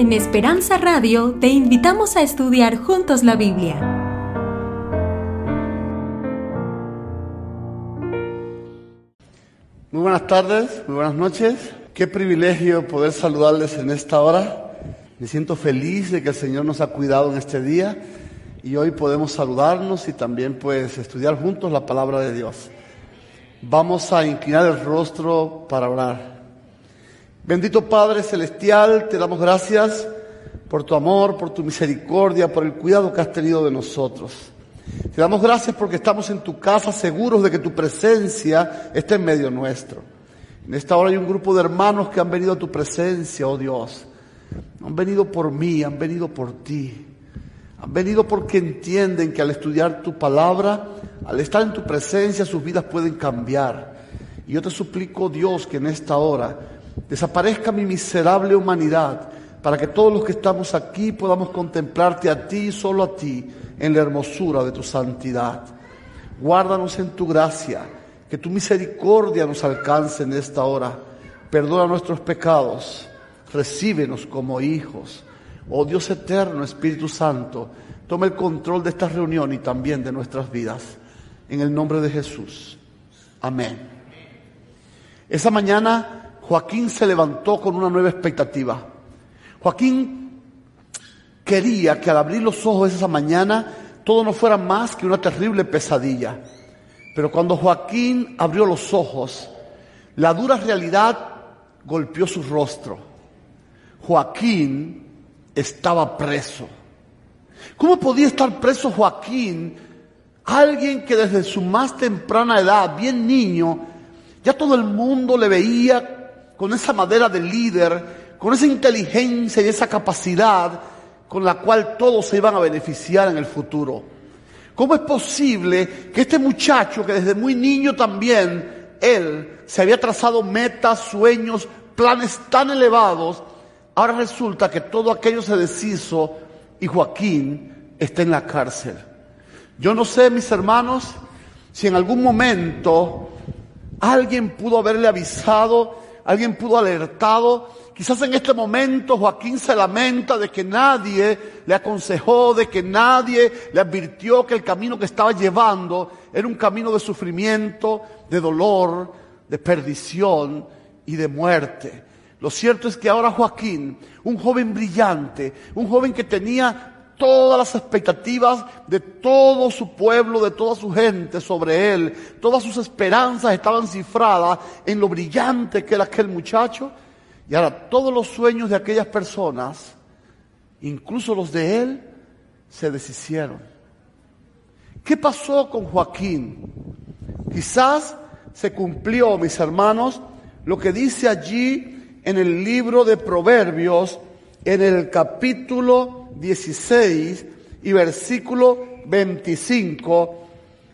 En Esperanza Radio te invitamos a estudiar juntos la Biblia. Muy buenas tardes, muy buenas noches. Qué privilegio poder saludarles en esta hora. Me siento feliz de que el Señor nos ha cuidado en este día y hoy podemos saludarnos y también pues estudiar juntos la palabra de Dios. Vamos a inclinar el rostro para orar. Bendito Padre Celestial, te damos gracias por tu amor, por tu misericordia, por el cuidado que has tenido de nosotros. Te damos gracias porque estamos en tu casa seguros de que tu presencia está en medio nuestro. En esta hora hay un grupo de hermanos que han venido a tu presencia, oh Dios. Han venido por mí, han venido por ti. Han venido porque entienden que al estudiar tu palabra, al estar en tu presencia, sus vidas pueden cambiar. Y yo te suplico, Dios, que en esta hora desaparezca mi miserable humanidad, para que todos los que estamos aquí podamos contemplarte a ti y solo a ti en la hermosura de tu santidad. Guárdanos en tu gracia, que tu misericordia nos alcance en esta hora. Perdona nuestros pecados, recíbenos como hijos. Oh Dios eterno, Espíritu Santo, toma el control de esta reunión y también de nuestras vidas. En el nombre de Jesús. Amén. Esa mañana Joaquín se levantó con una nueva expectativa. Joaquín quería que al abrir los ojos esa mañana todo no fuera más que una terrible pesadilla. Pero cuando Joaquín abrió los ojos, la dura realidad golpeó su rostro. Joaquín estaba preso. ¿Cómo podía estar preso Joaquín? Alguien que desde su más temprana edad, bien niño, ya todo el mundo le veía con esa madera de líder, con esa inteligencia y esa capacidad con la cual todos se iban a beneficiar en el futuro. ¿Cómo es posible que este muchacho, que desde muy niño también, él se había trazado metas, sueños, planes tan elevados, ahora resulta que todo aquello se deshizo y Joaquín está en la cárcel? Yo no sé, mis hermanos, si en algún momento alguien pudo haberle avisado alguien pudo alertado. Quizás en este momento Joaquín se lamenta de que nadie le aconsejó, de que nadie le advirtió que el camino que estaba llevando era un camino de sufrimiento, de dolor, de perdición y de muerte. Lo cierto es que ahora Joaquín, un joven brillante, un joven que tenía todas las expectativas de todo su pueblo, de toda su gente sobre él. Todas sus esperanzas estaban cifradas en lo brillante que era aquel muchacho. Y ahora todos los sueños de aquellas personas, incluso los de él, se deshicieron. ¿Qué pasó con Joaquín? Quizás se cumplió, mis hermanos, lo que dice allí en el libro de Proverbios, en el capítulo 16 y versículo 25,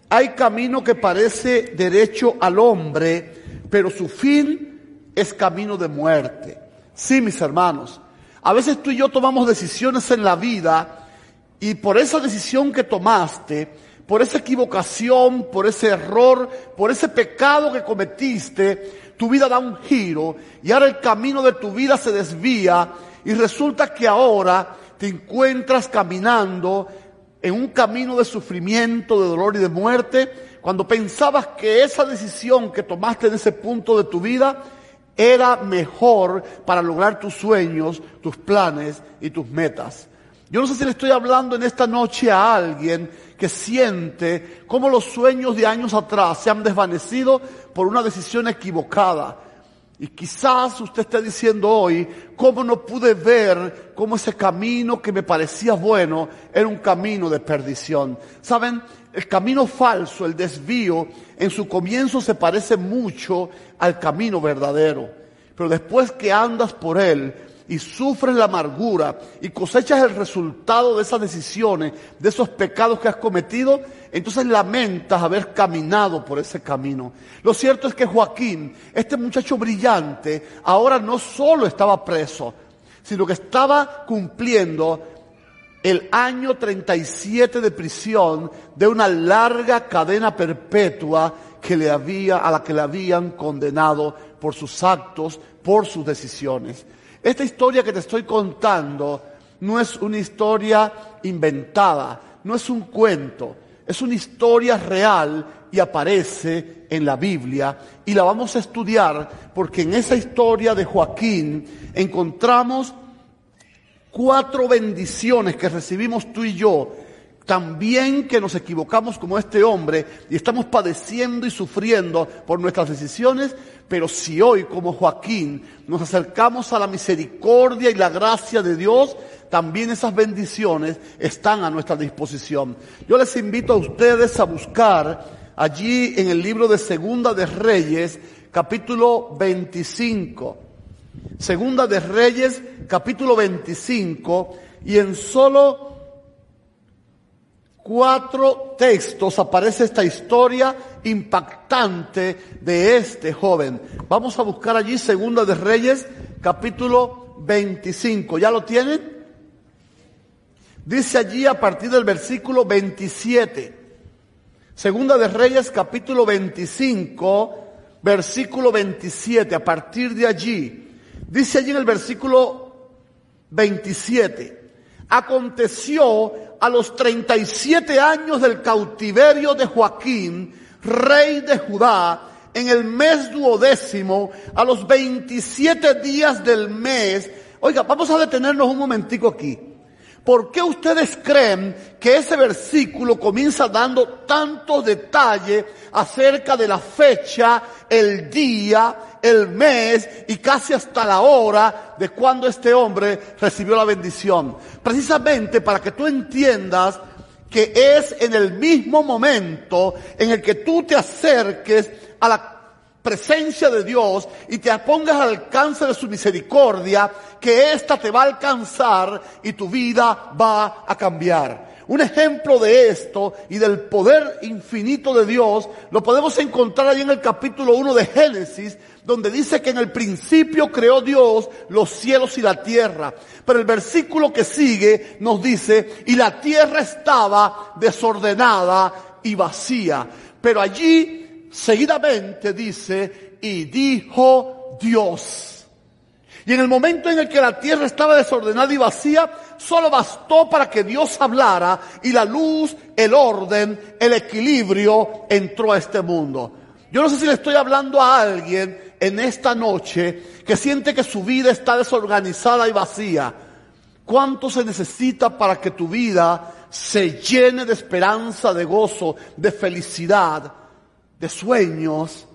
hay camino que parece derecho al hombre, pero su fin es camino de muerte. Sí, mis hermanos, a veces tú y yo tomamos decisiones en la vida y por esa decisión que tomaste, por esa equivocación, por ese error, por ese pecado que cometiste, tu vida da un giro y ahora el camino de tu vida se desvía y resulta que ahora te encuentras caminando en un camino de sufrimiento, de dolor y de muerte, cuando pensabas que esa decisión que tomaste en ese punto de tu vida era mejor para lograr tus sueños, tus planes y tus metas. Yo no sé si le estoy hablando en esta noche a alguien que siente cómo los sueños de años atrás se han desvanecido por una decisión equivocada y quizás usted esté diciendo hoy, ¿cómo no pude ver cómo ese camino que me parecía bueno era un camino de perdición? ¿Saben? El camino falso, el desvío, en su comienzo se parece mucho al camino verdadero. Pero después que andas por él, y sufres la amargura y cosechas el resultado de esas decisiones, de esos pecados que has cometido, entonces lamentas haber caminado por ese camino. Lo cierto es que Joaquín, este muchacho brillante, ahora no solo estaba preso, sino que estaba cumpliendo el año 37 de prisión de una larga cadena perpetua que le había, a la que le habían condenado por sus actos, por sus decisiones. Esta historia que te estoy contando no es una historia inventada, no es un cuento, es una historia real y aparece en la Biblia y la vamos a estudiar porque en esa historia de Joaquín encontramos cuatro bendiciones que recibimos tú y yo también que nos equivocamos como este hombre y estamos padeciendo y sufriendo por nuestras decisiones, pero si hoy como Joaquín nos acercamos a la misericordia y la gracia de Dios, también esas bendiciones están a nuestra disposición. Yo les invito a ustedes a buscar allí en el libro de Segunda de Reyes, capítulo 25. Segunda de Reyes, capítulo 25, y en solo cuatro textos aparece esta historia impactante de este joven. Vamos a buscar allí Segunda de Reyes, capítulo 25. ¿Ya lo tienen? Dice allí a partir del versículo 27. Segunda de Reyes, capítulo 25, versículo 27. A partir de allí. Dice allí en el versículo 27. Aconteció a los 37 años del cautiverio de Joaquín, rey de Judá, en el mes duodécimo, a los 27 días del mes. Oiga, vamos a detenernos un momentico aquí. ¿Por qué ustedes creen que ese versículo comienza dando tantos detalles acerca de la fecha, el día, el mes y casi hasta la hora de cuando este hombre recibió la bendición? Precisamente para que tú entiendas que es en el mismo momento en el que tú te acerques a la presencia de Dios y te pongas al alcance de su misericordia, que ésta te va a alcanzar y tu vida va a cambiar. Un ejemplo de esto y del poder infinito de Dios lo podemos encontrar ahí en el capítulo 1 de Génesis, donde dice que en el principio creó Dios los cielos y la tierra. Pero el versículo que sigue nos dice, y la tierra estaba desordenada y vacía. Pero allí seguidamente dice, y dijo Dios. Y en el momento en el que la tierra estaba desordenada y vacía, solo bastó para que Dios hablara y la luz, el orden, el equilibrio entró a este mundo. Yo no sé si le estoy hablando a alguien en esta noche que siente que su vida está desorganizada y vacía. ¿Cuánto se necesita para que tu vida se llene de esperanza, de gozo, de felicidad? de sueños,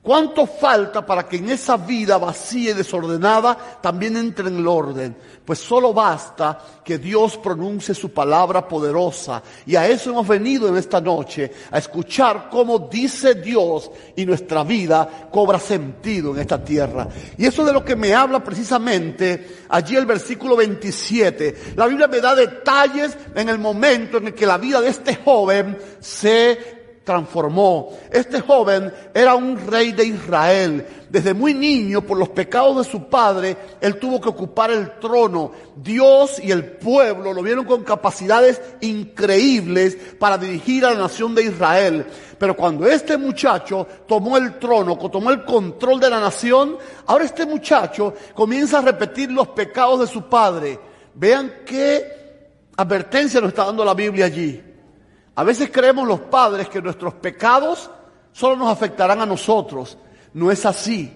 ¿Cuánto falta para que en esa vida vacía y desordenada también entre en el orden? Pues solo basta que Dios pronuncie su palabra poderosa. Y a eso hemos venido en esta noche, a escuchar cómo dice Dios y nuestra vida cobra sentido en esta tierra. Y eso de lo que me habla precisamente allí el versículo 27. La Biblia me da detalles en el momento en el que la vida de este joven se transformó. Este joven era un rey de Israel. Desde muy niño, por los pecados de su padre, él tuvo que ocupar el trono. Dios y el pueblo lo vieron con capacidades increíbles para dirigir a la nación de Israel. Pero cuando este muchacho tomó el trono, tomó el control de la nación, ahora este muchacho comienza a repetir los pecados de su padre. Vean qué advertencia nos está dando la Biblia allí. A veces creemos los padres que nuestros pecados solo nos afectarán a nosotros. No es así.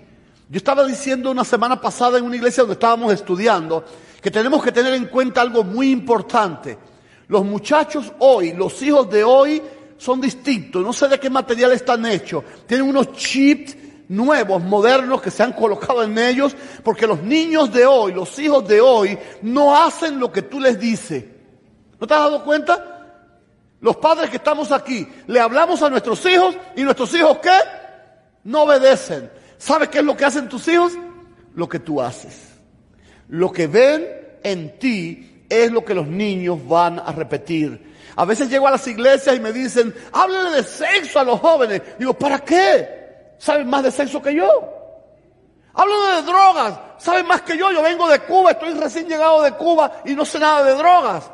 Yo estaba diciendo una semana pasada en una iglesia donde estábamos estudiando que tenemos que tener en cuenta algo muy importante. Los muchachos hoy, los hijos de hoy, son distintos. No sé de qué material están hechos. Tienen unos chips nuevos, modernos que se han colocado en ellos, porque los niños de hoy, los hijos de hoy, no hacen lo que tú les dices. ¿No te has dado cuenta? Los padres que estamos aquí, le hablamos a nuestros hijos y nuestros hijos ¿qué? No obedecen. ¿Sabes qué es lo que hacen tus hijos? Lo que tú haces. Lo que ven en ti es lo que los niños van a repetir. A veces llego a las iglesias y me dicen, háblale de sexo a los jóvenes. Digo, ¿para qué? ¿Saben más de sexo que yo? Háblale de drogas. ¿Saben más que yo? Yo vengo de Cuba, estoy recién llegado de Cuba y no sé nada de drogas.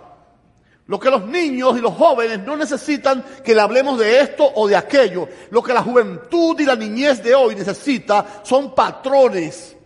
Lo que los niños y los jóvenes no necesitan que le hablemos de esto o de aquello. Lo que la juventud y la niñez de hoy necesita son patrones.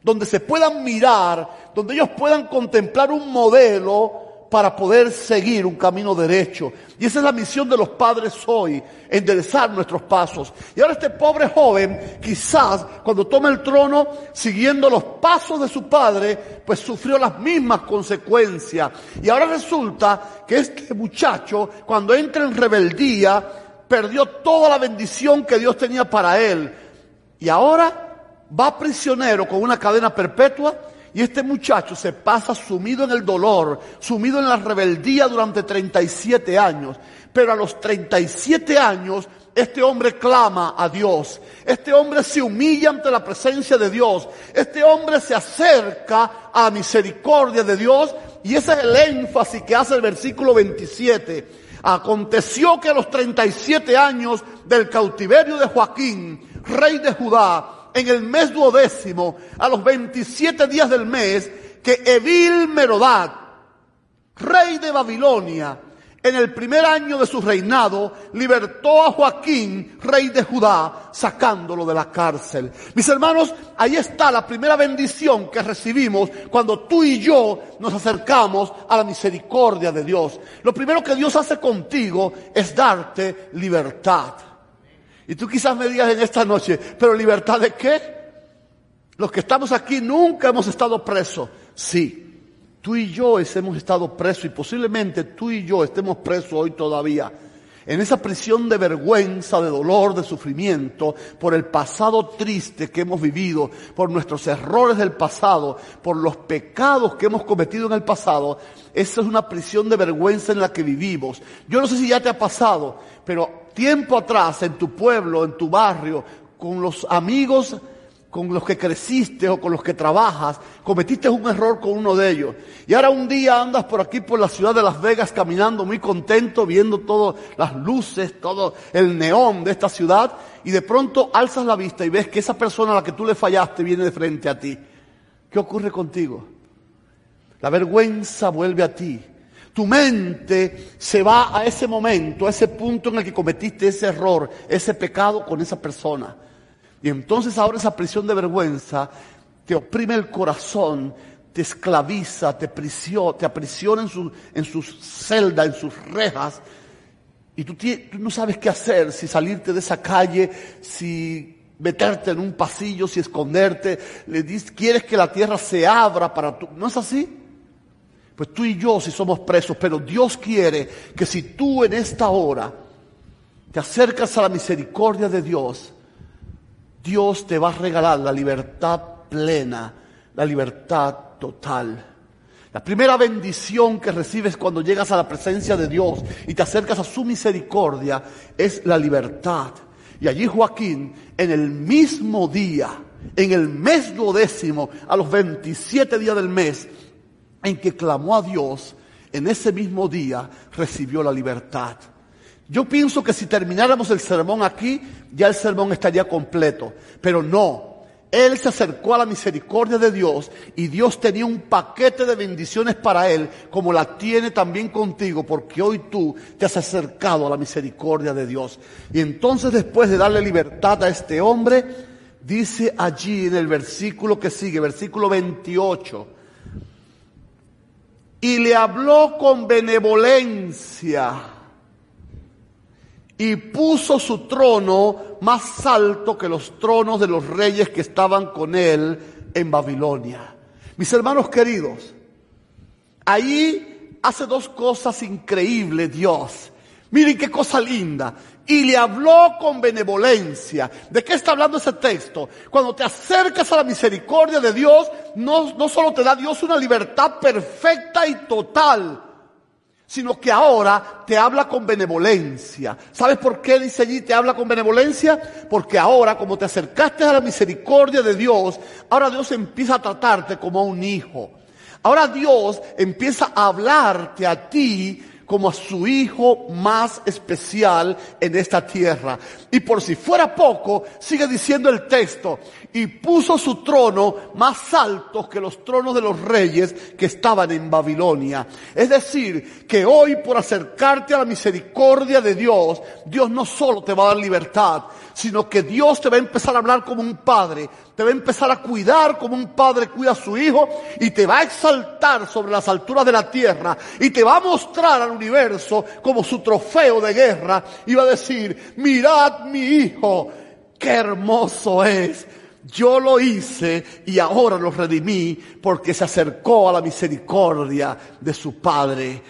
donde se puedan mirar, donde ellos puedan contemplar un modelo para poder seguir un camino derecho. Y esa es la misión de los padres hoy, enderezar nuestros pasos. Y ahora este pobre joven, quizás cuando toma el trono, siguiendo los pasos de su padre, pues sufrió las mismas consecuencias. Y ahora resulta que este muchacho, cuando entra en rebeldía, perdió toda la bendición que Dios tenía para él. Y ahora va prisionero con una cadena perpetua y este muchacho se pasa sumido en el dolor, sumido en la rebeldía durante 37 años. Pero a los 37 años, este hombre clama a Dios. Este hombre se humilla ante la presencia de Dios. Este hombre se acerca a misericordia de Dios. Y ese es el énfasis que hace el versículo 27. Aconteció que a los 37 años del cautiverio de Joaquín, rey de Judá, en el mes duodécimo, a los 27 días del mes, que Evil Merodad, rey de Babilonia, en el primer año de su reinado, libertó a Joaquín, rey de Judá, sacándolo de la cárcel. Mis hermanos, ahí está la primera bendición que recibimos cuando tú y yo nos acercamos a la misericordia de Dios. Lo primero que Dios hace contigo es darte libertad. Y tú quizás me digas en esta noche, pero libertad de qué? Los que estamos aquí nunca hemos estado presos. Sí, tú y yo hemos estado presos y posiblemente tú y yo estemos presos hoy todavía. En esa prisión de vergüenza, de dolor, de sufrimiento, por el pasado triste que hemos vivido, por nuestros errores del pasado, por los pecados que hemos cometido en el pasado, esa es una prisión de vergüenza en la que vivimos. Yo no sé si ya te ha pasado, pero tiempo atrás en tu pueblo, en tu barrio, con los amigos con los que creciste o con los que trabajas, cometiste un error con uno de ellos. Y ahora un día andas por aquí, por la ciudad de Las Vegas, caminando muy contento, viendo todas las luces, todo el neón de esta ciudad, y de pronto alzas la vista y ves que esa persona a la que tú le fallaste viene de frente a ti. ¿Qué ocurre contigo? La vergüenza vuelve a ti. Tu mente se va a ese momento, a ese punto en el que cometiste ese error, ese pecado con esa persona. Y entonces ahora esa prisión de vergüenza te oprime el corazón, te esclaviza, te, te aprisiona en su, en sus celdas, en sus rejas. Y tú, tú no sabes qué hacer, si salirte de esa calle, si meterte en un pasillo, si esconderte. Le dices, quieres que la tierra se abra para tú. ¿No es así? Pues tú y yo si somos presos, pero Dios quiere que si tú en esta hora te acercas a la misericordia de Dios, Dios te va a regalar la libertad plena, la libertad total. La primera bendición que recibes cuando llegas a la presencia de Dios y te acercas a su misericordia es la libertad. Y allí Joaquín, en el mismo día, en el mes duodécimo, a los 27 días del mes, en que clamó a Dios, en ese mismo día recibió la libertad. Yo pienso que si termináramos el sermón aquí, ya el sermón estaría completo, pero no. Él se acercó a la misericordia de Dios y Dios tenía un paquete de bendiciones para él, como la tiene también contigo, porque hoy tú te has acercado a la misericordia de Dios. Y entonces después de darle libertad a este hombre, dice allí en el versículo que sigue, versículo 28, y le habló con benevolencia y puso su trono más alto que los tronos de los reyes que estaban con él en Babilonia. Mis hermanos queridos, ahí hace dos cosas increíbles Dios. Miren qué cosa linda y le habló con benevolencia. ¿De qué está hablando ese texto? Cuando te acercas a la misericordia de Dios, no, no solo te da Dios una libertad perfecta y total, sino que ahora te habla con benevolencia. ¿Sabes por qué dice allí te habla con benevolencia? Porque ahora, como te acercaste a la misericordia de Dios, ahora Dios empieza a tratarte como a un hijo. Ahora Dios empieza a hablarte a ti como a su hijo más especial en esta tierra. Y por si fuera poco, sigue diciendo el texto, y puso su trono más alto que los tronos de los reyes que estaban en Babilonia. Es decir, que hoy por acercarte a la misericordia de Dios, Dios no solo te va a dar libertad, sino que Dios te va a empezar a hablar como un padre, te va a empezar a cuidar como un padre cuida a su hijo y te va a exaltar sobre las alturas de la tierra y te va a mostrar al universo como su trofeo de guerra y va a decir, mirad mi hijo, qué hermoso es. Yo lo hice y ahora lo redimí porque se acercó a la misericordia de su Padre.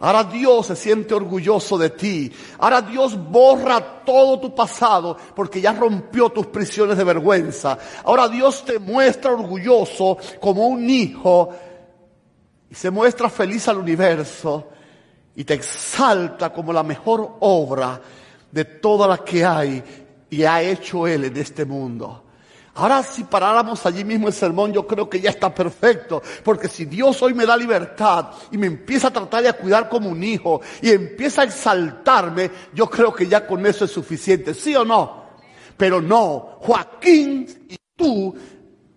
Ahora Dios se siente orgulloso de ti. Ahora Dios borra todo tu pasado porque ya rompió tus prisiones de vergüenza. Ahora Dios te muestra orgulloso como un hijo y se muestra feliz al universo y te exalta como la mejor obra de todas las que hay y ha hecho Él en este mundo. Ahora si paráramos allí mismo el sermón, yo creo que ya está perfecto, porque si Dios hoy me da libertad y me empieza a tratar de a cuidar como un hijo y empieza a exaltarme, yo creo que ya con eso es suficiente, ¿sí o no? Pero no, Joaquín y tú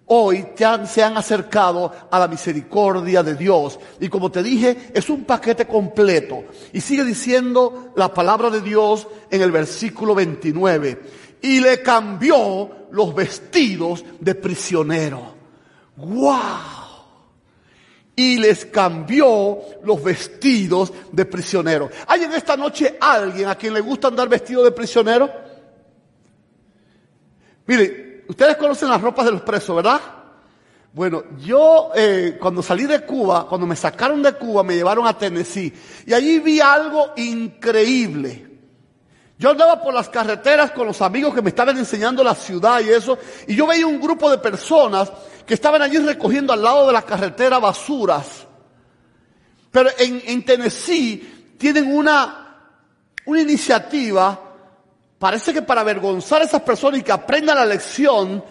hoy se han acercado a la misericordia de Dios. Y como te dije, es un paquete completo. Y sigue diciendo la palabra de Dios en el versículo 29 y le cambió los vestidos de prisionero. ¡Wow! Y les cambió los vestidos de prisionero. ¿Hay en esta noche alguien a quien le gusta andar vestido de prisionero? Mire, ustedes conocen las ropas de los presos, ¿verdad? Bueno, yo eh, cuando salí de Cuba, cuando me sacaron de Cuba, me llevaron a Tennessee y allí vi algo increíble. Yo andaba por las carreteras con los amigos que me estaban enseñando la ciudad y eso, y yo veía un grupo de personas que estaban allí recogiendo al lado de la carretera basuras. Pero en, en Tennessee tienen una, una iniciativa, parece que para avergonzar a esas personas y que aprendan la lección,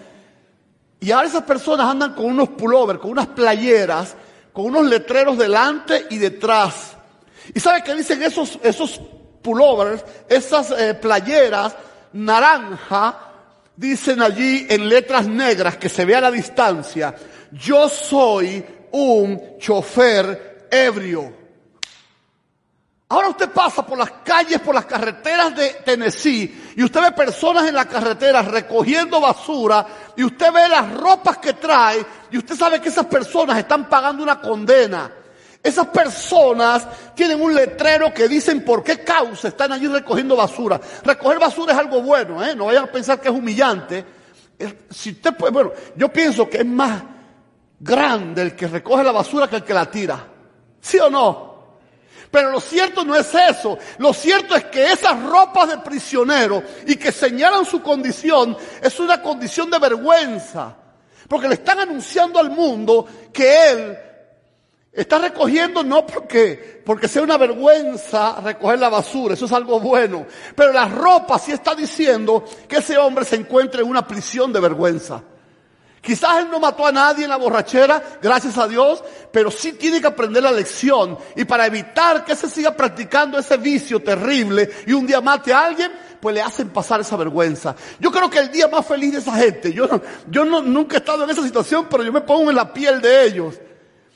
y ahora esas personas andan con unos pullovers, con unas playeras, con unos letreros delante y detrás. ¿Y sabe qué dicen esos, esos pullovers, esas eh, playeras naranja, dicen allí en letras negras que se ve a la distancia, yo soy un chofer ebrio. Ahora usted pasa por las calles, por las carreteras de Tennessee y usted ve personas en la carretera recogiendo basura y usted ve las ropas que trae y usted sabe que esas personas están pagando una condena. Esas personas tienen un letrero que dicen por qué causa están allí recogiendo basura. Recoger basura es algo bueno, ¿eh? No vayan a pensar que es humillante. Si usted puede, bueno, yo pienso que es más grande el que recoge la basura que el que la tira. ¿Sí o no? Pero lo cierto no es eso. Lo cierto es que esas ropas de prisionero y que señalan su condición es una condición de vergüenza. Porque le están anunciando al mundo que él Está recogiendo no porque, porque sea una vergüenza recoger la basura, eso es algo bueno. Pero la ropa sí está diciendo que ese hombre se encuentra en una prisión de vergüenza. Quizás él no mató a nadie en la borrachera, gracias a Dios, pero sí tiene que aprender la lección. Y para evitar que se siga practicando ese vicio terrible y un día mate a alguien, pues le hacen pasar esa vergüenza. Yo creo que el día más feliz de esa gente, yo, yo no, nunca he estado en esa situación, pero yo me pongo en la piel de ellos.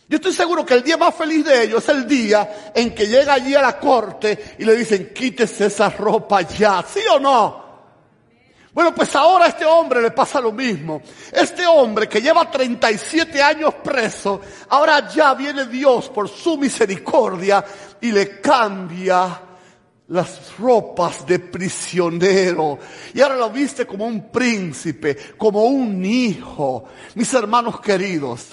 Yo estoy seguro que el día más feliz de ellos es el día en que llega allí a la corte y le dicen, quítese esa ropa ya, ¿sí o no? Bueno, pues ahora a este hombre le pasa lo mismo. Este hombre que lleva 37 años preso, ahora ya viene Dios por su misericordia y le cambia las ropas de prisionero. Y ahora lo viste como un príncipe, como un hijo. Mis hermanos queridos,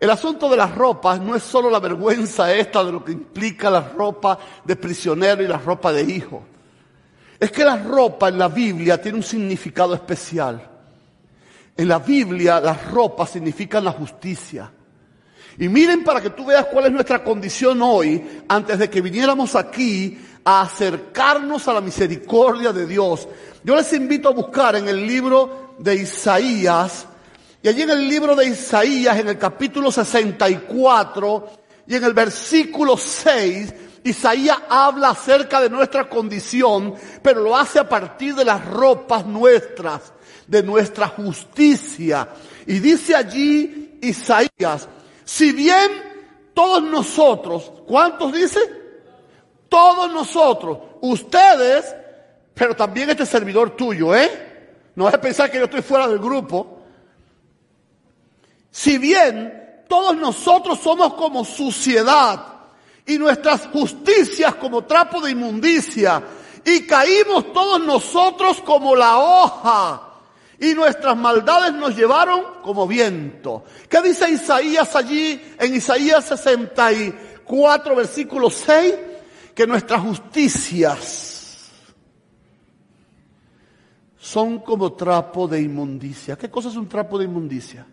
el asunto de las ropas no es solo la vergüenza esta de lo que implica la ropa de prisionero y la ropa de hijo. Es que la ropa en la Biblia tiene un significado especial. En la Biblia las ropas significan la justicia. Y miren para que tú veas cuál es nuestra condición hoy, antes de que viniéramos aquí a acercarnos a la misericordia de Dios. Yo les invito a buscar en el libro de Isaías, y allí en el libro de Isaías, en el capítulo 64 y en el versículo 6, Isaías habla acerca de nuestra condición, pero lo hace a partir de las ropas nuestras, de nuestra justicia. Y dice allí Isaías, si bien todos nosotros, ¿cuántos dice? Todos nosotros, ustedes, pero también este servidor tuyo, ¿eh? No es pensar que yo estoy fuera del grupo. Si bien todos nosotros somos como suciedad y nuestras justicias como trapo de inmundicia y caímos todos nosotros como la hoja y nuestras maldades nos llevaron como viento. ¿Qué dice Isaías allí en Isaías 64 versículo 6? Que nuestras justicias son como trapo de inmundicia. ¿Qué cosa es un trapo de inmundicia?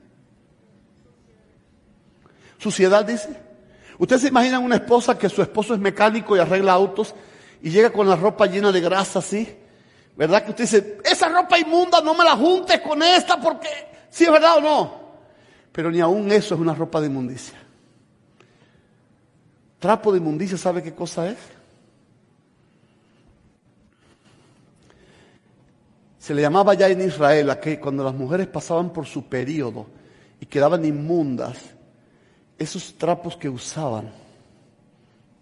Suciedad dice. Ustedes se imaginan una esposa que su esposo es mecánico y arregla autos y llega con la ropa llena de grasa así. ¿Verdad que usted dice, esa ropa inmunda no me la juntes con esta porque si es verdad o no? Pero ni aún eso es una ropa de inmundicia. Trapo de inmundicia, ¿sabe qué cosa es? Se le llamaba ya en Israel a que cuando las mujeres pasaban por su periodo y quedaban inmundas, esos trapos que usaban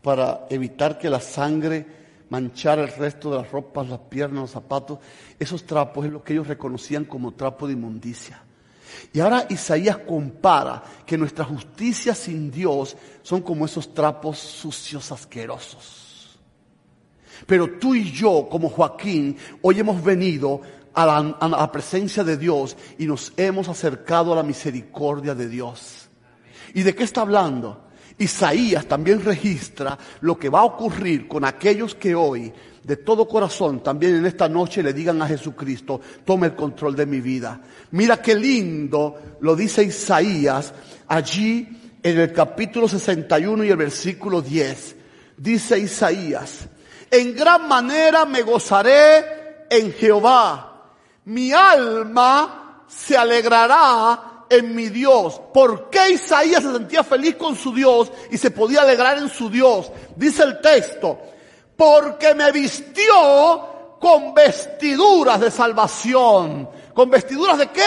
para evitar que la sangre manchara el resto de las ropas, las piernas, los zapatos, esos trapos es lo que ellos reconocían como trapo de inmundicia. Y ahora Isaías compara que nuestra justicia sin Dios son como esos trapos sucios, asquerosos. Pero tú y yo, como Joaquín, hoy hemos venido a la, presencia de Dios y nos hemos acercado a la misericordia de Dios. ¿Y de qué está hablando? Isaías también registra lo que va a ocurrir con aquellos que hoy, de todo corazón, también en esta noche le digan a Jesucristo, tome el control de mi vida. Mira qué lindo lo dice Isaías allí en el capítulo 61 y el versículo 10. Dice Isaías, en gran manera me gozaré en Jehová mi alma se alegrará en mi Dios. ¿Por qué Isaías se sentía feliz con su Dios y se podía alegrar en su Dios? Dice el texto, porque me vistió con vestiduras de salvación. ¿Con vestiduras de qué?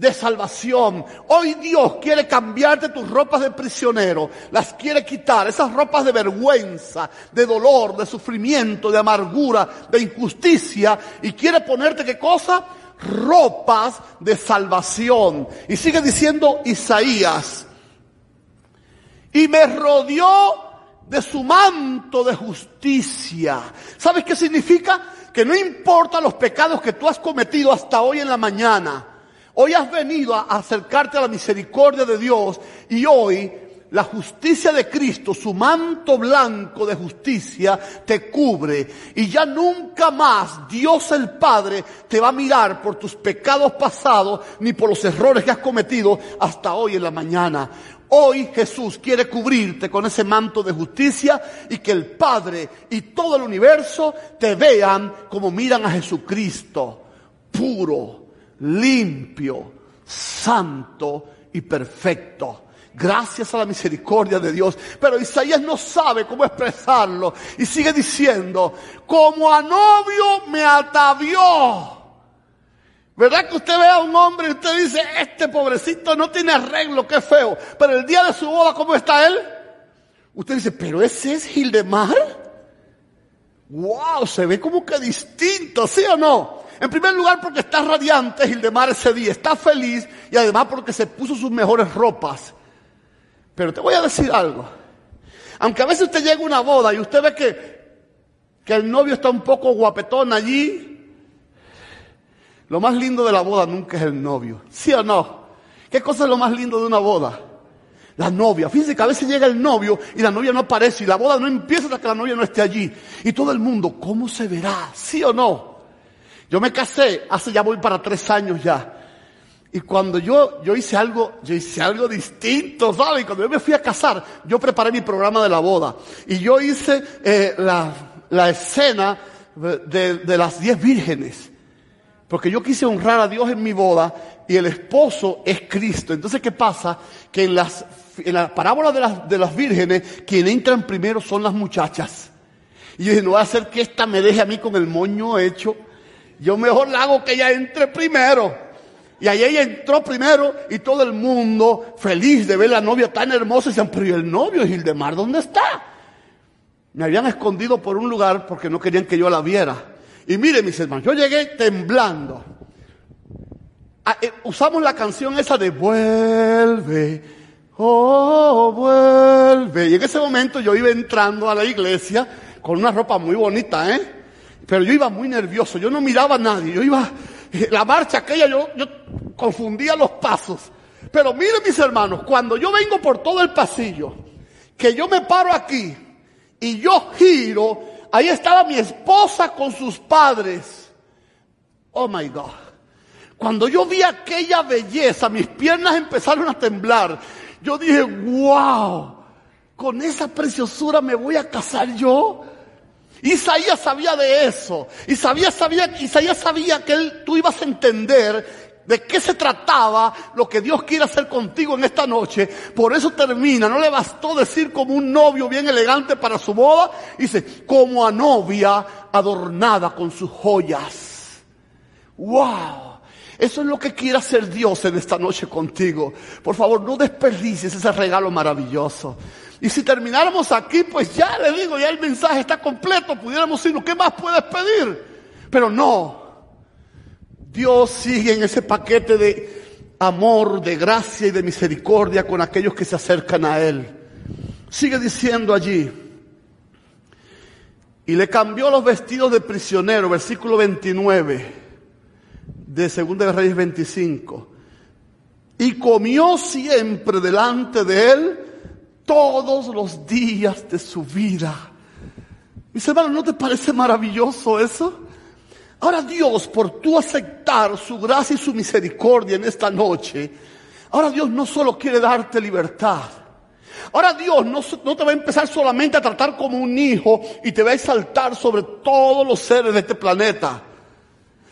de salvación. Hoy Dios quiere cambiarte tus ropas de prisionero, las quiere quitar, esas ropas de vergüenza, de dolor, de sufrimiento, de amargura, de injusticia, y quiere ponerte qué cosa? Ropas de salvación. Y sigue diciendo Isaías, y me rodeó de su manto de justicia. ¿Sabes qué significa? Que no importa los pecados que tú has cometido hasta hoy en la mañana, Hoy has venido a acercarte a la misericordia de Dios y hoy la justicia de Cristo, su manto blanco de justicia, te cubre. Y ya nunca más Dios el Padre te va a mirar por tus pecados pasados ni por los errores que has cometido hasta hoy en la mañana. Hoy Jesús quiere cubrirte con ese manto de justicia y que el Padre y todo el universo te vean como miran a Jesucristo, puro, limpio, santo y perfecto. Gracias a la misericordia de Dios. Pero Isaías no sabe cómo expresarlo. Y sigue diciendo, como a novio me atavió. ¿Verdad que usted ve a un hombre y usted dice, este pobrecito no tiene arreglo, qué feo? Pero el día de su boda, ¿cómo está él? Usted dice, pero ese es Gildemar. Wow, se ve como que distinto, ¿sí o no? En primer lugar porque está radiante Gildemar ese día, está feliz y además porque se puso sus mejores ropas. Pero te voy a decir algo. Aunque a veces usted llega a una boda y usted ve que, que el novio está un poco guapetón allí, lo más lindo de la boda nunca es el novio. ¿Sí o no? ¿Qué cosa es lo más lindo de una boda? La novia. Fíjense que a veces llega el novio y la novia no aparece y la boda no empieza hasta que la novia no esté allí. Y todo el mundo, ¿cómo se verá? ¿Sí o no? Yo me casé hace ya voy para tres años ya. Y cuando yo, yo hice algo, yo hice algo distinto, ¿sabes? Cuando yo me fui a casar, yo preparé mi programa de la boda. Y yo hice eh, la, la, escena de, de las diez vírgenes. Porque yo quise honrar a Dios en mi boda y el esposo es Cristo. Entonces, ¿qué pasa? Que en, las, en la parábola de las, de las vírgenes, quien entran primero son las muchachas. Y yo dije, no voy a hacer que esta me deje a mí con el moño hecho. Yo mejor la hago que ella entre primero. Y ahí ella entró primero y todo el mundo feliz de ver la novia tan hermosa. Y decían, pero ¿y el novio Gildemar dónde está? Me habían escondido por un lugar porque no querían que yo la viera. Y mire mis hermanos, yo llegué temblando. Ah, eh, usamos la canción esa de vuelve, oh, vuelve. Y en ese momento yo iba entrando a la iglesia con una ropa muy bonita, ¿eh? Pero yo iba muy nervioso, yo no miraba a nadie, yo iba la marcha aquella yo, yo confundía los pasos. Pero miren mis hermanos, cuando yo vengo por todo el pasillo, que yo me paro aquí y yo giro, ahí estaba mi esposa con sus padres. Oh my God. Cuando yo vi aquella belleza, mis piernas empezaron a temblar. Yo dije, wow, con esa preciosura me voy a casar yo. Isaías sabía de eso. Isaías sabía, Isaías sabía que él, tú ibas a entender de qué se trataba lo que Dios quiere hacer contigo en esta noche. Por eso termina. No le bastó decir como un novio bien elegante para su boda. Dice, como a novia adornada con sus joyas. ¡Wow! Eso es lo que quiere hacer Dios en esta noche contigo. Por favor, no desperdicies ese regalo maravilloso. Y si termináramos aquí, pues ya le digo, ya el mensaje está completo, pudiéramos decirnos, ¿qué más puedes pedir? Pero no. Dios sigue en ese paquete de amor, de gracia y de misericordia con aquellos que se acercan a Él. Sigue diciendo allí. Y le cambió los vestidos de prisionero, versículo 29 de 2 de Reyes 25. Y comió siempre delante de él todos los días de su vida. Mis hermanos, ¿no te parece maravilloso eso? Ahora Dios, por tú aceptar su gracia y su misericordia en esta noche, ahora Dios no solo quiere darte libertad. Ahora Dios no, te va a empezar solamente a tratar como un hijo y te va a exaltar sobre todos los seres de este planeta,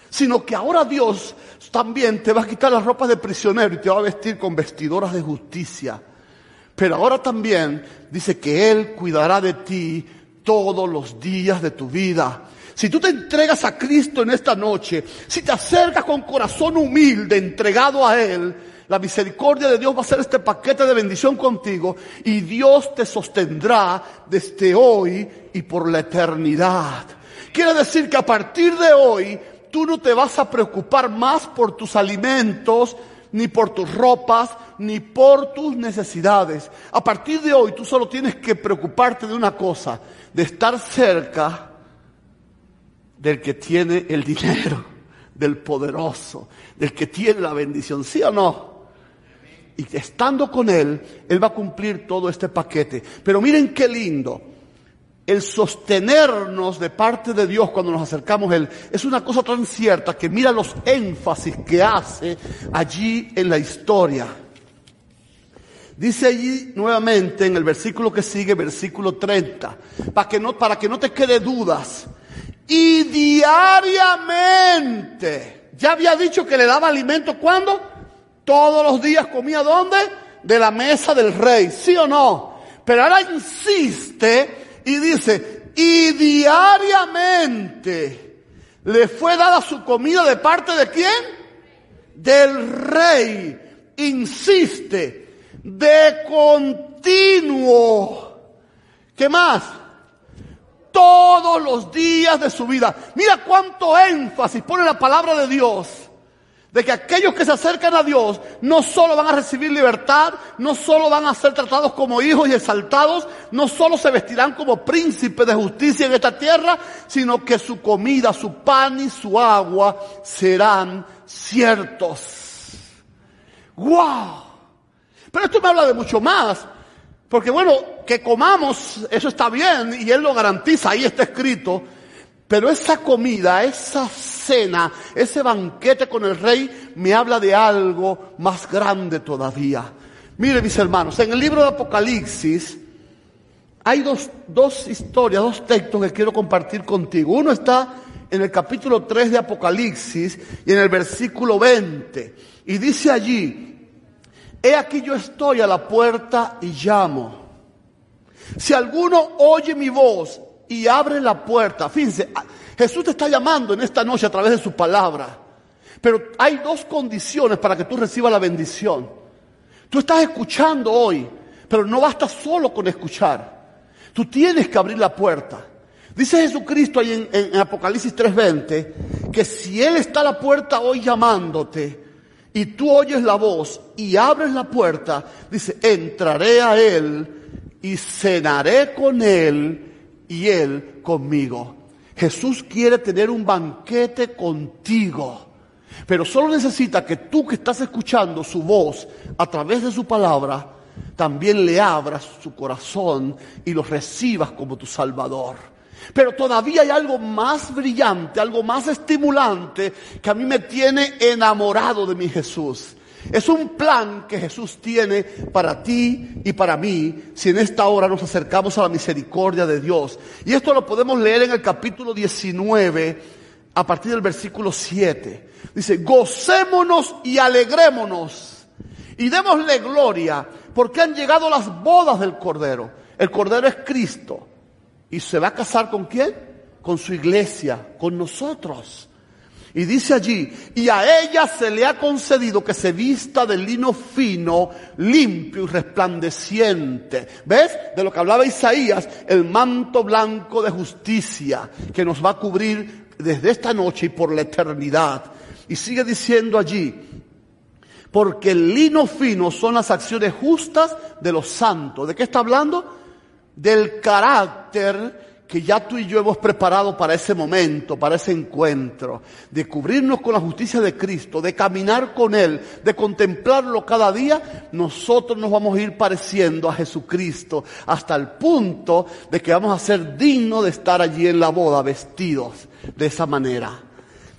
sino que ahora Dios también te va a quitar las ropas de prisionero y te va a vestir con vestidoras de justicia. Pero ahora también dice que Él cuidará de ti todos los días de tu vida. Si tú te entregas a Cristo en esta noche, si te acercas con corazón humilde, entregado a Él, la misericordia de Dios va a ser este paquete de bendición contigo y Dios te sostendrá desde hoy y por la eternidad. Quiere decir que a partir de hoy tú no te vas a preocupar más por tus alimentos, ni por tus ropas, ni por tus necesidades. A partir de hoy tú solo tienes que preocuparte de una cosa, de estar cerca del que tiene el dinero, del poderoso, del que tiene la bendición, ¿sí o no? Y estando con Él, Él va a cumplir todo este paquete. Pero miren qué lindo el sostenernos de parte de Dios cuando nos acercamos a Él es una cosa tan cierta que mira los énfasis que hace allí en la historia. Dice allí nuevamente en el versículo que sigue, versículo 30, para que no, para que no te quede dudas. Y diariamente, ya había dicho que le daba alimento cuando todos los días comía dónde? De la mesa del rey, ¿sí o no? Pero ahora insiste y dice, y diariamente le fue dada su comida de parte de quién? Del rey. Insiste, de continuo. ¿Qué más? Todos los días de su vida. Mira cuánto énfasis pone la palabra de Dios de que aquellos que se acercan a Dios no solo van a recibir libertad, no solo van a ser tratados como hijos y exaltados, no solo se vestirán como príncipes de justicia en esta tierra, sino que su comida, su pan y su agua serán ciertos. ¡Wow! Pero esto me habla de mucho más. Porque bueno, que comamos, eso está bien y Él lo garantiza, ahí está escrito. Pero esa comida, esa cena, ese banquete con el rey me habla de algo más grande todavía. Mire mis hermanos, en el libro de Apocalipsis hay dos, dos historias, dos textos que quiero compartir contigo. Uno está en el capítulo 3 de Apocalipsis y en el versículo 20. Y dice allí, he aquí yo estoy a la puerta y llamo. Si alguno oye mi voz y abre la puerta, fíjense, Jesús te está llamando en esta noche a través de su palabra. Pero hay dos condiciones para que tú recibas la bendición. Tú estás escuchando hoy, pero no basta solo con escuchar. Tú tienes que abrir la puerta. Dice Jesucristo ahí en, en Apocalipsis 3:20 que si Él está a la puerta hoy llamándote y tú oyes la voz y abres la puerta, dice, entraré a Él y cenaré con Él y Él conmigo. Jesús quiere tener un banquete contigo. Pero solo necesita que tú que estás escuchando su voz a través de su palabra, también le abras su corazón y lo recibas como tu Salvador. Pero todavía hay algo más brillante, algo más estimulante que a mí me tiene enamorado de mi Jesús. Es un plan que Jesús tiene para ti y para mí si en esta hora nos acercamos a la misericordia de Dios. Y esto lo podemos leer en el capítulo 19 a partir del versículo 7. Dice, gocémonos y alegrémonos y démosle gloria porque han llegado las bodas del Cordero. El Cordero es Cristo. ¿Y se va a casar con quién? Con su iglesia, con nosotros. Y dice allí, y a ella se le ha concedido que se vista de lino fino, limpio y resplandeciente. ¿Ves? De lo que hablaba Isaías, el manto blanco de justicia que nos va a cubrir desde esta noche y por la eternidad. Y sigue diciendo allí, porque el lino fino son las acciones justas de los santos. ¿De qué está hablando? Del carácter que ya tú y yo hemos preparado para ese momento, para ese encuentro, de cubrirnos con la justicia de Cristo, de caminar con Él, de contemplarlo cada día, nosotros nos vamos a ir pareciendo a Jesucristo hasta el punto de que vamos a ser dignos de estar allí en la boda vestidos de esa manera.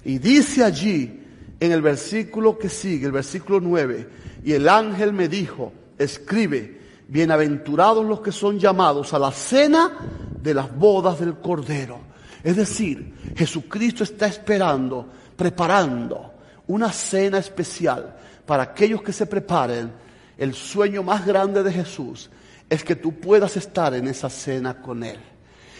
Y dice allí, en el versículo que sigue, el versículo 9, y el ángel me dijo, escribe, bienaventurados los que son llamados a la cena de las bodas del Cordero. Es decir, Jesucristo está esperando, preparando una cena especial para aquellos que se preparen. El sueño más grande de Jesús es que tú puedas estar en esa cena con Él.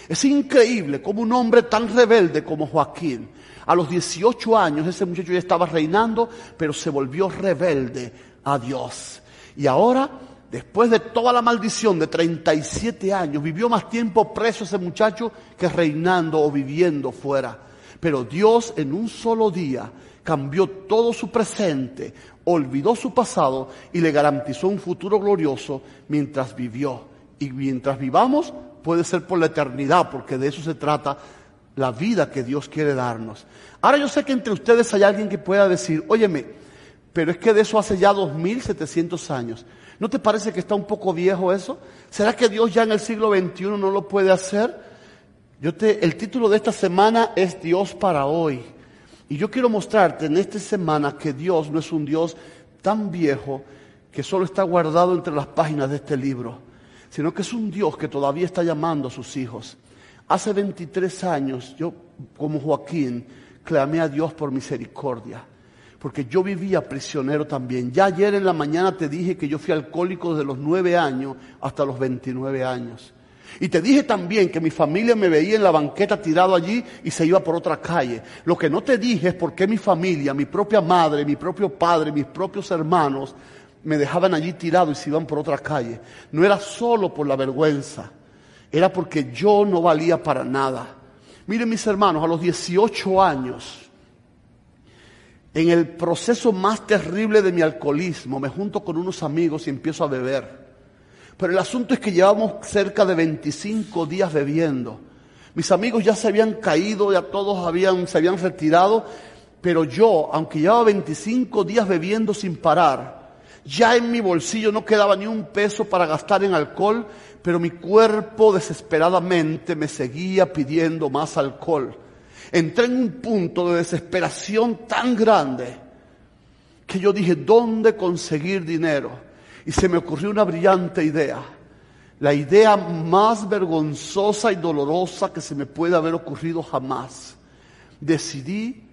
Es increíble como un hombre tan rebelde como Joaquín, a los 18 años ese muchacho ya estaba reinando, pero se volvió rebelde a Dios. Y ahora después de toda la maldición de 37 años, vivió más tiempo preso ese muchacho que reinando o viviendo fuera. Pero Dios en un solo día cambió todo su presente, olvidó su pasado y le garantizó un futuro glorioso mientras vivió. Y mientras vivamos puede ser por la eternidad, porque de eso se trata la vida que Dios quiere darnos. Ahora yo sé que entre ustedes hay alguien que pueda decir, óyeme, pero es que de eso hace ya 2700 años. ¿No te parece que está un poco viejo eso? ¿Será que Dios ya en el siglo XXI no lo puede hacer? Yo te, el título de esta semana es Dios para hoy. Y yo quiero mostrarte en esta semana que Dios no es un Dios tan viejo que solo está guardado entre las páginas de este libro, sino que es un Dios que todavía está llamando a sus hijos. Hace 23 años yo, como Joaquín, clamé a Dios por misericordia porque yo vivía prisionero también. Ya ayer en la mañana te dije que yo fui alcohólico desde los nueve años hasta los 29 años. Y te dije también que mi familia me veía en la banqueta tirado allí y se iba por otra calle. Lo que no te dije es por qué mi familia, mi propia madre, mi propio padre, mis propios hermanos me dejaban allí tirado y se iban por otra calle. No era solo por la vergüenza, era porque yo no valía para nada. Miren mis hermanos, a los 18 años, en el proceso más terrible de mi alcoholismo, me junto con unos amigos y empiezo a beber. Pero el asunto es que llevamos cerca de 25 días bebiendo. Mis amigos ya se habían caído, ya todos habían, se habían retirado, pero yo, aunque llevaba 25 días bebiendo sin parar, ya en mi bolsillo no quedaba ni un peso para gastar en alcohol, pero mi cuerpo desesperadamente me seguía pidiendo más alcohol entré en un punto de desesperación tan grande que yo dije, ¿dónde conseguir dinero? Y se me ocurrió una brillante idea. La idea más vergonzosa y dolorosa que se me puede haber ocurrido jamás. decidí,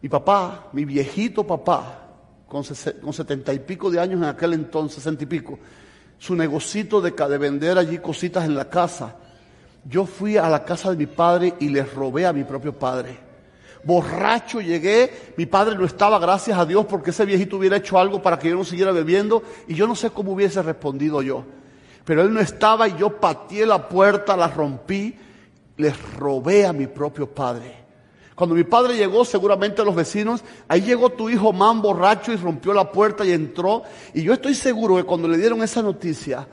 mi papá, mi viejito papá, con, setenta y pico de años en aquel entonces, sesenta y pico, su negocito de, de vender allí cositas en la casa. Yo fui a la casa de mi padre y le robé a mi propio padre. Borracho llegué, mi padre no estaba, gracias a Dios, porque ese viejito hubiera hecho algo para que yo no siguiera bebiendo y yo no sé cómo hubiese respondido yo. Pero él no estaba y yo pateé la puerta, la rompí, les robé a mi propio padre. Cuando mi padre llegó, seguramente los vecinos, ahí llegó tu hijo man borracho y rompió la puerta y entró. Y yo estoy seguro que cuando le dieron esa noticia,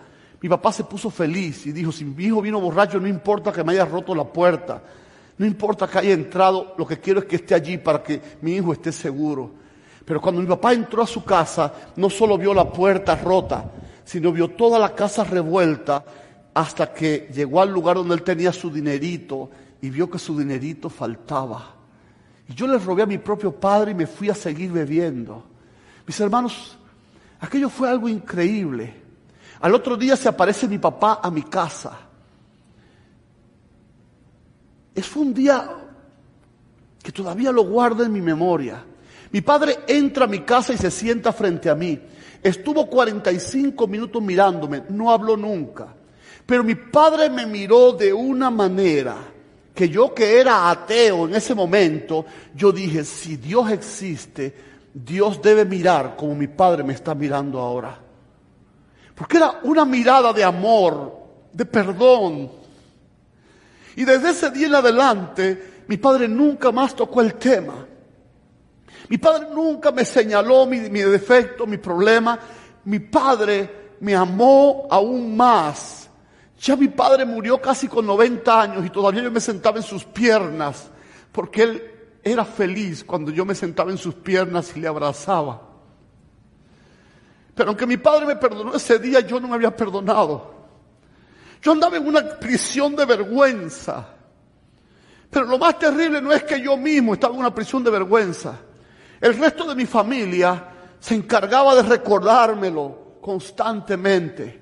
mi papá se puso feliz y dijo, si mi hijo vino borracho, no importa que me haya roto la puerta, no importa que haya entrado, lo que quiero es que esté allí para que mi hijo esté seguro. Pero cuando mi papá entró a su casa, no solo vio la puerta rota, sino vio toda la casa revuelta hasta que llegó al lugar donde él tenía su dinerito y vio que su dinerito faltaba. Y yo le robé a mi propio padre y me fui a seguir bebiendo. Mis hermanos, aquello fue algo increíble. Al otro día se aparece mi papá a mi casa. Es un día que todavía lo guardo en mi memoria. Mi padre entra a mi casa y se sienta frente a mí. Estuvo 45 minutos mirándome, no habló nunca. Pero mi padre me miró de una manera que yo que era ateo en ese momento, yo dije, si Dios existe, Dios debe mirar como mi padre me está mirando ahora. Porque era una mirada de amor, de perdón. Y desde ese día en adelante, mi padre nunca más tocó el tema. Mi padre nunca me señaló mi, defecto, mi problema. Mi padre me amó aún más ya mi padre murió casi con 90 años y todavía yo me sentaba en sus piernas, porque él era feliz cuando yo me sentaba en sus piernas y le abrazaba. Pero aunque mi padre me perdonó ese día, yo no me había perdonado. Yo andaba en una prisión de vergüenza. Pero lo más terrible no es que yo mismo estaba en una prisión de vergüenza. El resto de mi familia se encargaba de recordármelo constantemente.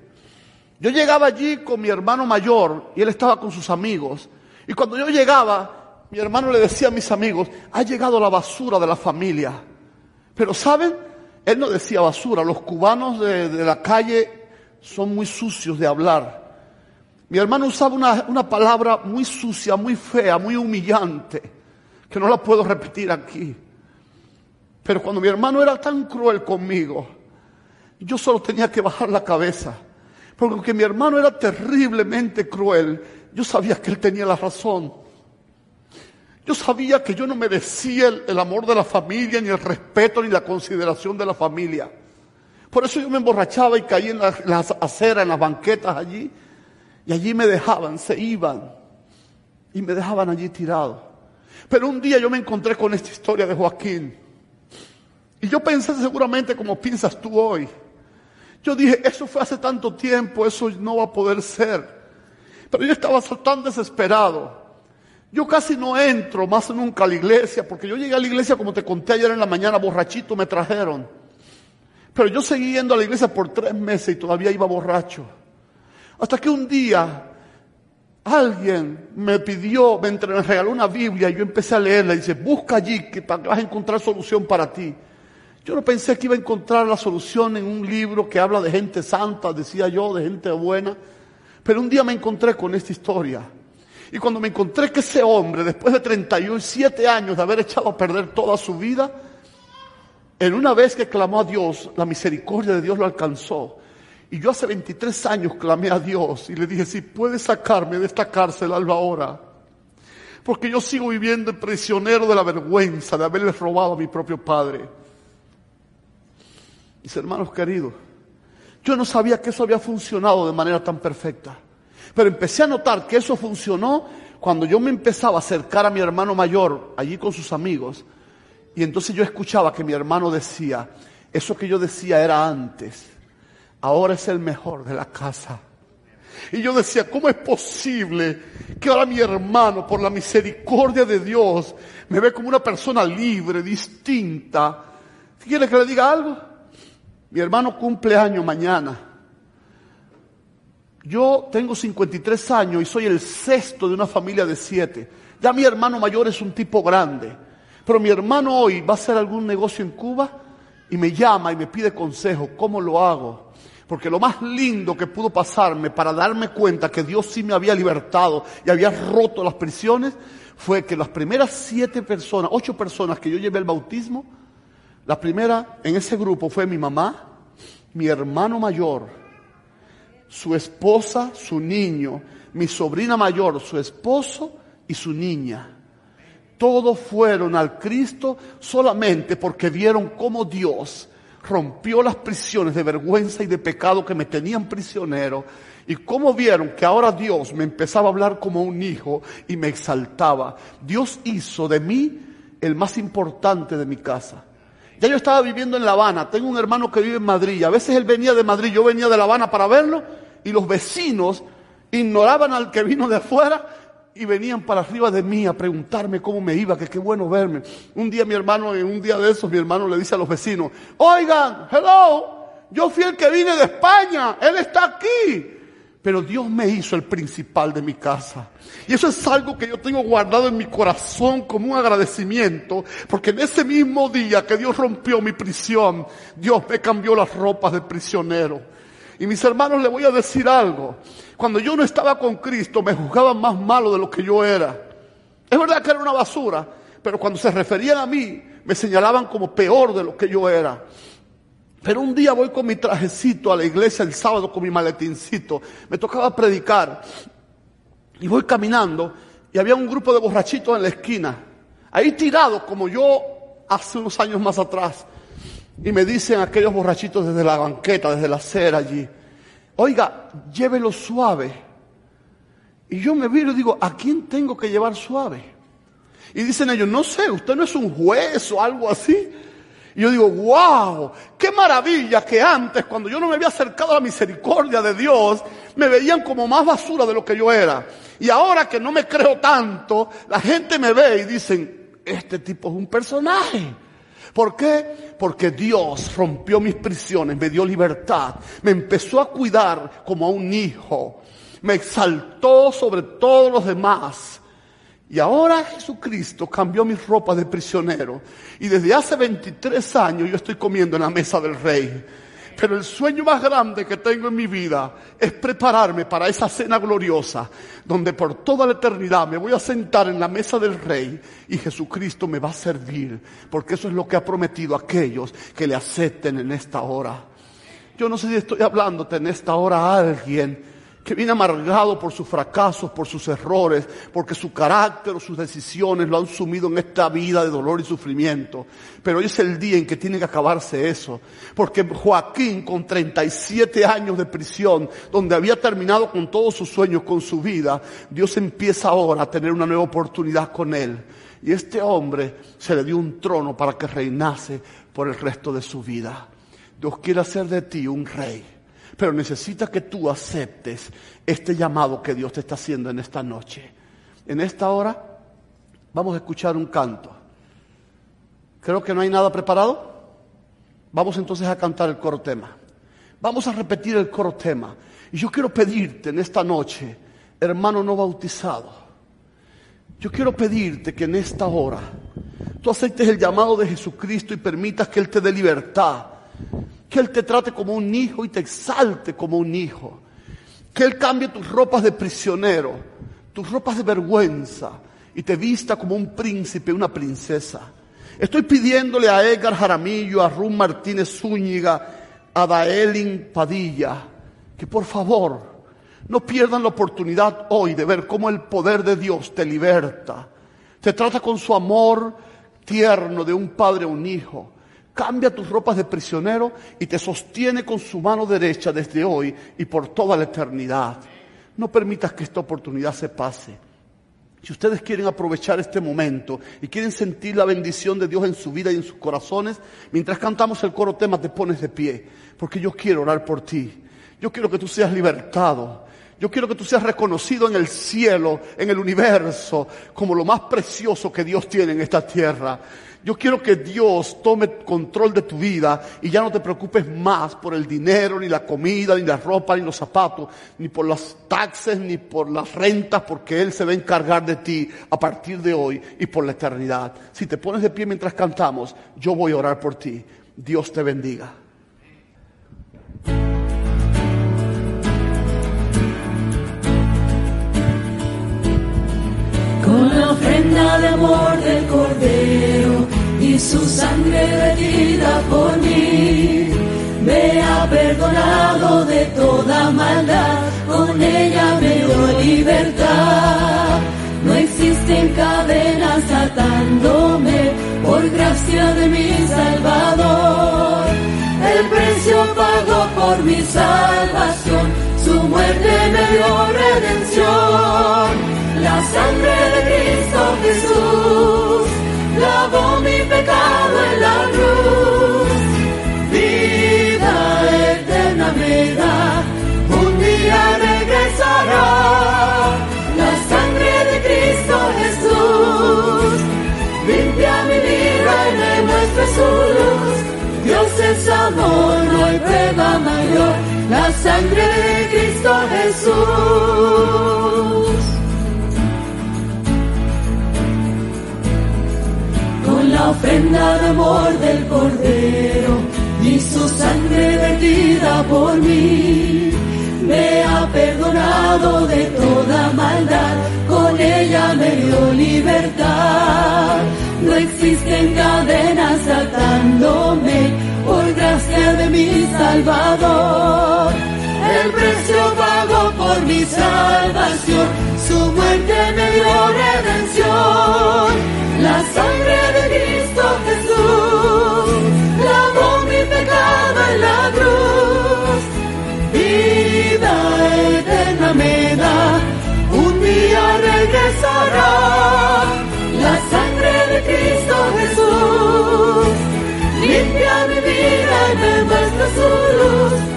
Yo llegaba allí con mi hermano mayor y él estaba con sus amigos. Y cuando yo llegaba, mi hermano le decía a mis amigos, ha llegado la basura de la familia. Pero ¿saben? Él no decía basura. Los cubanos de, la calle son muy sucios de hablar. Mi hermano usaba una, una palabra muy sucia, muy fea, muy humillante, que no la puedo repetir aquí. Pero cuando mi hermano era tan cruel conmigo, yo solo tenía que bajar la cabeza porque aunque mi hermano era terriblemente cruel, yo sabía que él tenía la razón. Yo sabía que yo no merecía el, amor de la familia, ni el respeto, ni la consideración de la familia. Por eso yo me emborrachaba y caí en las aceras, en las banquetas allí. Y allí me dejaban, se iban. Y me dejaban allí tirado. Pero un día yo me encontré con esta historia de Joaquín. Y yo pensé seguramente como piensas tú hoy. Yo dije, eso fue hace tanto tiempo, eso no va a poder ser. Pero yo estaba tan desesperado. Yo casi no entro más nunca a la iglesia, porque yo llegué a la iglesia, como te conté ayer en la mañana, borrachito me trajeron. Pero yo seguí yendo a la iglesia por tres meses y todavía iba borracho. Hasta que un día alguien me pidió, me, regaló una Biblia y yo empecé a leerla y dice, busca allí que vas a encontrar solución para ti. Yo no pensé que iba a encontrar la solución en un libro que habla de gente santa, decía yo, de gente buena. Pero un día me encontré con esta historia. Y cuando me encontré que ese hombre, después de 37 años de haber echado a perder toda su vida, en una vez que clamó a Dios, la misericordia de Dios lo alcanzó. Y yo hace 23 años clamé a Dios y le dije, si puedes sacarme de esta cárcel, alba ahora. Porque yo sigo viviendo prisionero de la vergüenza de haberle robado a mi propio padre. Mis hermanos queridos, yo no sabía que eso había funcionado de manera tan perfecta. Pero empecé a notar que eso funcionó cuando yo me empezaba a acercar a mi hermano mayor allí con sus amigos. Y entonces yo escuchaba que mi hermano decía, eso que yo decía era antes, ahora es el mejor de la casa. Y yo decía, ¿cómo es posible que ahora mi hermano, por la misericordia de Dios, me ve como una persona libre, distinta? ¿Quiere que le diga algo? Mi hermano cumple año mañana. Yo tengo 53 años y soy el sexto de una familia de siete. Ya mi hermano mayor es un tipo grande. Pero mi hermano hoy va a hacer algún negocio en Cuba y me llama y me pide consejo. ¿Cómo lo hago? Porque lo más lindo que pudo pasarme para darme cuenta que Dios sí me había libertado y había roto las prisiones fue que las primeras siete personas, ocho personas que yo llevé al bautismo, la primera en ese grupo fue mi mamá, mi hermano mayor, su esposa, su niño, mi sobrina mayor, su esposo y su niña. Todos fueron al Cristo solamente porque vieron cómo Dios rompió las prisiones de vergüenza y de pecado que me tenían prisionero y cómo vieron que ahora Dios me empezaba a hablar como un hijo y me exaltaba. Dios hizo de mí el más importante de mi casa. Ya yo estaba viviendo en La Habana, tengo un hermano que vive en Madrid, a veces él venía de Madrid, yo venía de La Habana para verlo y los vecinos ignoraban al que vino de afuera y venían para arriba de mí a preguntarme cómo me iba, que qué bueno verme. Un día mi hermano, en un día de esos, mi hermano le dice a los vecinos, oigan, hello, yo fui el que vine de España, él está aquí. Pero Dios me hizo el principal de mi casa. Y eso es algo que yo tengo guardado en mi corazón como un agradecimiento, porque en ese mismo día que Dios rompió mi prisión, Dios me cambió las ropas de prisionero. Y mis hermanos, le voy a decir algo. Cuando yo no estaba con Cristo, me juzgaban más malo de lo que yo era. Es verdad que era una basura, pero cuando se referían a mí, me señalaban como peor de lo que yo era. Pero un día voy con mi trajecito a la iglesia el sábado con mi maletincito. Me tocaba predicar. Y voy caminando y había un grupo de borrachitos en la esquina. Ahí tirados como yo hace unos años más atrás. Y me dicen aquellos borrachitos desde la banqueta, desde la acera allí. Oiga, llévelo suave. Y yo me viro y digo, ¿a quién tengo que llevar suave? Y dicen ellos, no sé, usted no es un juez o algo así. Y yo digo, wow, qué maravilla que antes, cuando yo no me había acercado a la misericordia de Dios, me veían como más basura de lo que yo era. Y ahora que no me creo tanto, la gente me ve y dicen, este tipo es un personaje. ¿Por qué? Porque Dios rompió mis prisiones, me dio libertad, me empezó a cuidar como a un hijo, me exaltó sobre todos los demás y ahora Jesucristo cambió mis ropas de prisionero. Y desde hace 23 años yo estoy comiendo en la mesa del rey. Pero el sueño más grande que tengo en mi vida es prepararme para esa cena gloriosa, donde por toda la eternidad me voy a sentar en la mesa del rey y Jesucristo me va a servir, porque eso es lo que ha prometido a aquellos que le acepten en esta hora. Yo no sé si estoy hablándote en esta hora a alguien que viene amargado por sus fracasos, por sus errores, porque su carácter o sus decisiones lo han sumido en esta vida de dolor y sufrimiento. Pero hoy es el día en que tiene que acabarse eso. Porque Joaquín, con 37 años de prisión, donde había terminado con todos sus sueños, con su vida, Dios empieza ahora a tener una nueva oportunidad con él. Y este hombre se le dio un trono para que reinase por el resto de su vida. Dios quiere hacer de ti un rey pero necesita que tú aceptes este llamado que Dios te está haciendo en esta noche. En esta hora vamos a escuchar un canto. Creo que no hay nada preparado. Vamos entonces a cantar el coro tema. Vamos a repetir el coro tema. Y yo quiero pedirte en esta noche, hermano no bautizado, yo quiero pedirte que en esta hora tú aceptes el llamado de Jesucristo y permitas que Él te dé libertad que Él te trate como un hijo y te exalte como un hijo. Que Él cambie tus ropas de prisionero, tus ropas de vergüenza y te vista como un príncipe, una princesa. Estoy pidiéndole a Edgar Jaramillo, a Rum Martínez Zúñiga, a Daelin Padilla, que por favor no pierdan la oportunidad hoy de ver cómo el poder de Dios te liberta. Te trata con su amor tierno de un padre a un hijo cambia tus ropas de prisionero y te sostiene con su mano derecha desde hoy y por toda la eternidad. No permitas que esta oportunidad se pase. Si ustedes quieren aprovechar este momento y quieren sentir la bendición de Dios en su vida y en sus corazones, mientras cantamos el coro tema te pones de pie, porque yo quiero orar por ti. Yo quiero que tú seas libertado. Yo quiero que tú seas reconocido en el cielo, en el universo, como lo más precioso que Dios tiene en esta tierra. Yo quiero que Dios tome control de tu vida y ya no te preocupes más por el dinero, ni la comida, ni la ropa, ni los zapatos, ni por las taxes, ni por las rentas, porque Él se va a encargar de ti a partir de hoy y por la eternidad. Si te pones de pie mientras cantamos, yo voy a orar por ti. Dios te bendiga. Con la ofrenda de amor del Cordero y su sangre vertida por mí. Me ha perdonado de toda maldad, con ella me dio libertad. No existen cadenas atándome por gracia de mi Salvador. El precio pagó por mi salvación, su muerte me dio redención la sangre de Cristo Jesús lavó mi pecado en la cruz. Vida eterna me da, un día regresará. La sangre de Cristo Jesús limpia mi vida y me muestra su luz. Dios es amor, no hay prueba mayor. Sangre de Cristo Jesús. la ofrenda de amor del Cordero y su sangre vertida por mí. Me ha perdonado de toda maldad, con ella me dio libertad. No existen cadenas atándome por gracia de mi Salvador. El precio pagó por mi salvación, su muerte me dio redención la sangre de Cristo Jesús lavó mi pecado en la cruz. Vida eterna me da, un día regresará. La sangre de Cristo Jesús limpia mi vida y me muestra su luz.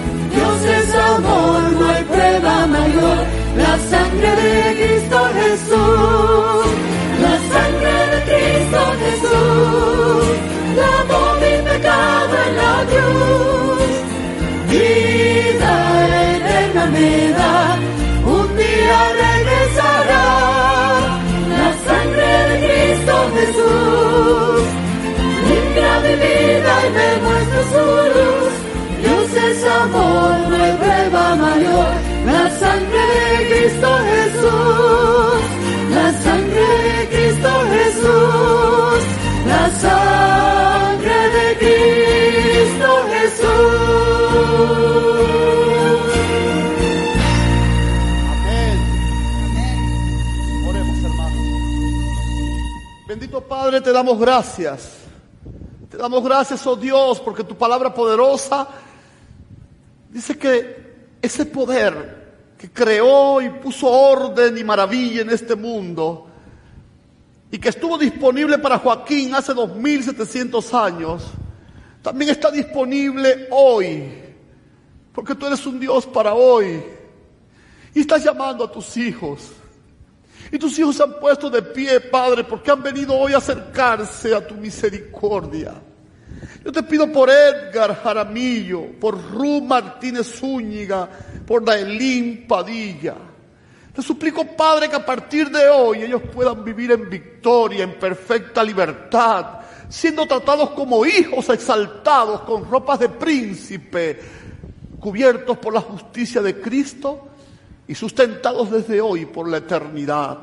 Es amor, no hay prueba mayor. La sangre de Cristo Jesús, la sangre Cristo Jesús, lavó mi pecado en la cruz. Vida eterna me da, La sangre de Cristo Jesús, la sangre de Cristo Jesús, la sangre de Cristo Jesús. Amén. Oremos, hermanos. Bendito Padre, te damos gracias. Te damos gracias, oh Dios, porque tu palabra poderosa dice que ese poder que creó y puso orden y maravilla en este mundo, y que estuvo disponible para Joaquín hace 2700 años, también está disponible hoy, porque tú eres un Dios para hoy. Y estás llamando a tus hijos. Y tus hijos se han puesto de pie, Padre, porque han venido hoy a acercarse a tu misericordia. Yo te pido por Edgar Jaramillo, por Ru Martínez Zúñiga, por Daelín Padilla. Te suplico, Padre, que a partir de hoy ellos puedan vivir en victoria, en perfecta libertad, siendo tratados como hijos exaltados, con ropas de príncipe, cubiertos por la justicia de Cristo y sustentados desde hoy por la eternidad.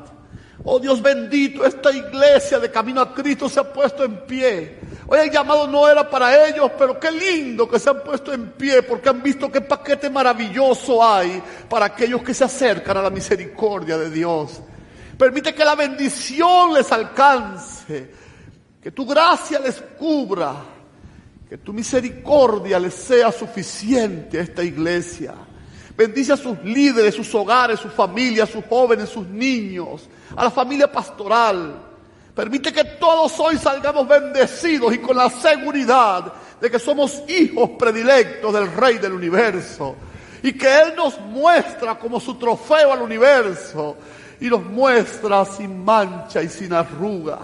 Oh Dios bendito, esta iglesia de camino a Cristo se ha puesto en pie. Hoy el llamado no era para ellos, pero qué lindo que se han puesto en pie porque han visto qué paquete maravilloso hay para aquellos que se acercan a la misericordia de Dios. Permite que la bendición les alcance, que tu gracia les cubra, que tu misericordia les sea suficiente a esta iglesia. Bendice a sus líderes, sus hogares, sus familias, sus jóvenes, sus niños, a la familia pastoral. Permite que todos hoy salgamos bendecidos y con la seguridad de que somos hijos predilectos del Rey del universo. y que Él nos muestra como su trofeo al universo y nos muestra sin mancha y sin arruga.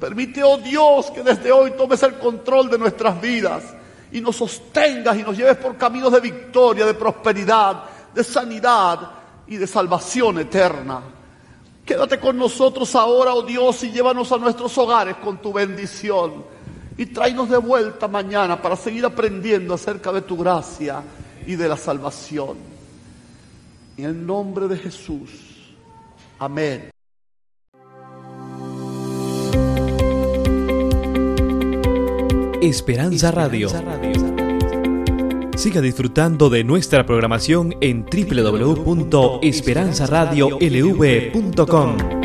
Permite, oh Dios, que desde hoy tomes el control de nuestras vidas y nos sostengas y nos lleves por caminos de victoria, de prosperidad, de sanidad y de salvación eterna. Quédate con nosotros ahora, oh Dios, y llévanos a nuestros hogares con tu bendición. Y tráenos de vuelta mañana para seguir aprendiendo acerca de tu gracia y de la salvación. En el nombre de Jesús. Amén. Esperanza Radio. Siga disfrutando de nuestra programación en www.esperanzaradiolv.com.